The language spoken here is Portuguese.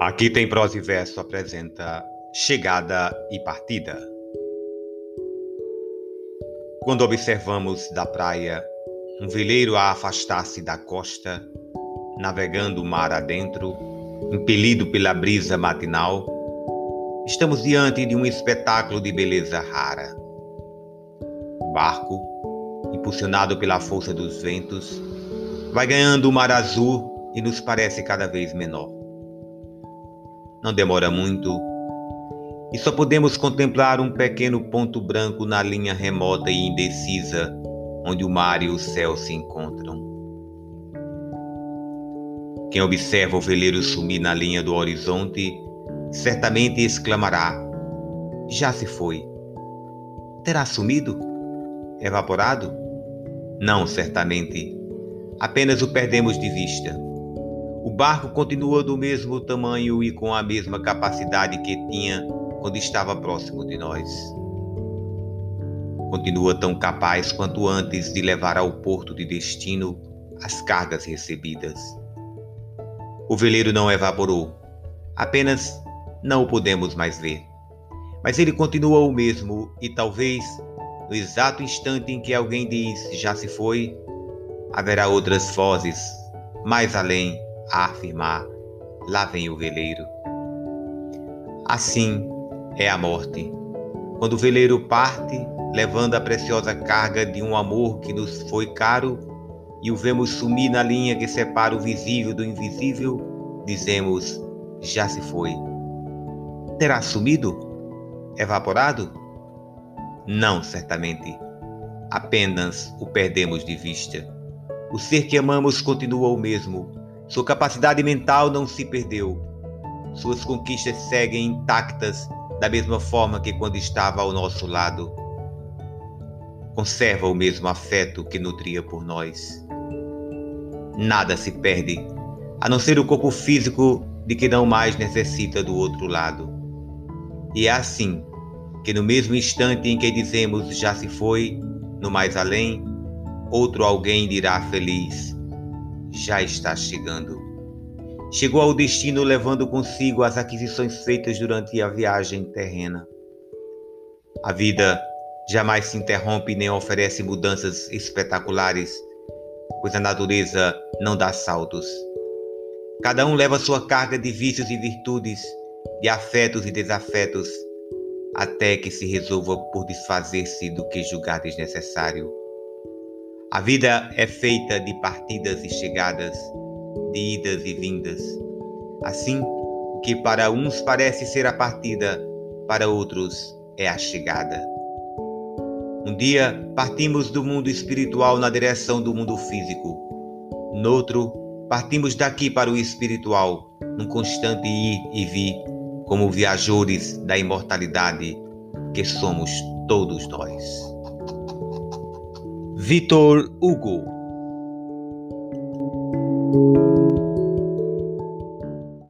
Aqui tem prosa e verso apresenta chegada e partida. Quando observamos da praia um veleiro a afastar-se da costa, navegando o mar adentro, impelido pela brisa matinal, estamos diante de um espetáculo de beleza rara. O barco, impulsionado pela força dos ventos, vai ganhando o mar azul e nos parece cada vez menor não demora muito, e só podemos contemplar um pequeno ponto branco na linha remota e indecisa onde o mar e o céu se encontram. Quem observa o veleiro sumir na linha do horizonte certamente exclamará: Já se foi. Terá sumido? Evaporado? Não, certamente. Apenas o perdemos de vista. O barco continua do mesmo tamanho e com a mesma capacidade que tinha quando estava próximo de nós. Continua tão capaz quanto antes de levar ao porto de destino as cargas recebidas. O veleiro não evaporou, apenas não o podemos mais ver. Mas ele continua o mesmo e talvez, no exato instante em que alguém diz já se foi, haverá outras vozes mais além a afirmar: lá vem o veleiro. Assim é a morte. Quando o veleiro parte, levando a preciosa carga de um amor que nos foi caro, e o vemos sumir na linha que separa o visível do invisível, dizemos: já se foi. Terá sumido? Evaporado? Não, certamente. Apenas o perdemos de vista. O ser que amamos continua o mesmo, sua capacidade mental não se perdeu. Suas conquistas seguem intactas da mesma forma que quando estava ao nosso lado. Conserva o mesmo afeto que nutria por nós. Nada se perde, a não ser o corpo físico de que não mais necessita do outro lado. E é assim que, no mesmo instante em que dizemos já se foi, no mais além, outro alguém dirá feliz: já está chegando. Chegou ao destino levando consigo as aquisições feitas durante a viagem terrena. A vida jamais se interrompe nem oferece mudanças espetaculares, pois a natureza não dá saltos. Cada um leva sua carga de vícios e virtudes, de afetos e desafetos, até que se resolva por desfazer-se do que julgar desnecessário. A vida é feita de partidas e chegadas, de idas e vindas. Assim, o que para uns parece ser a partida, para outros é a chegada. Um dia partimos do mundo espiritual na direção do mundo físico. Noutro, partimos daqui para o espiritual, num constante ir e vir, como viajores da imortalidade que somos todos nós. Vitor Hugo.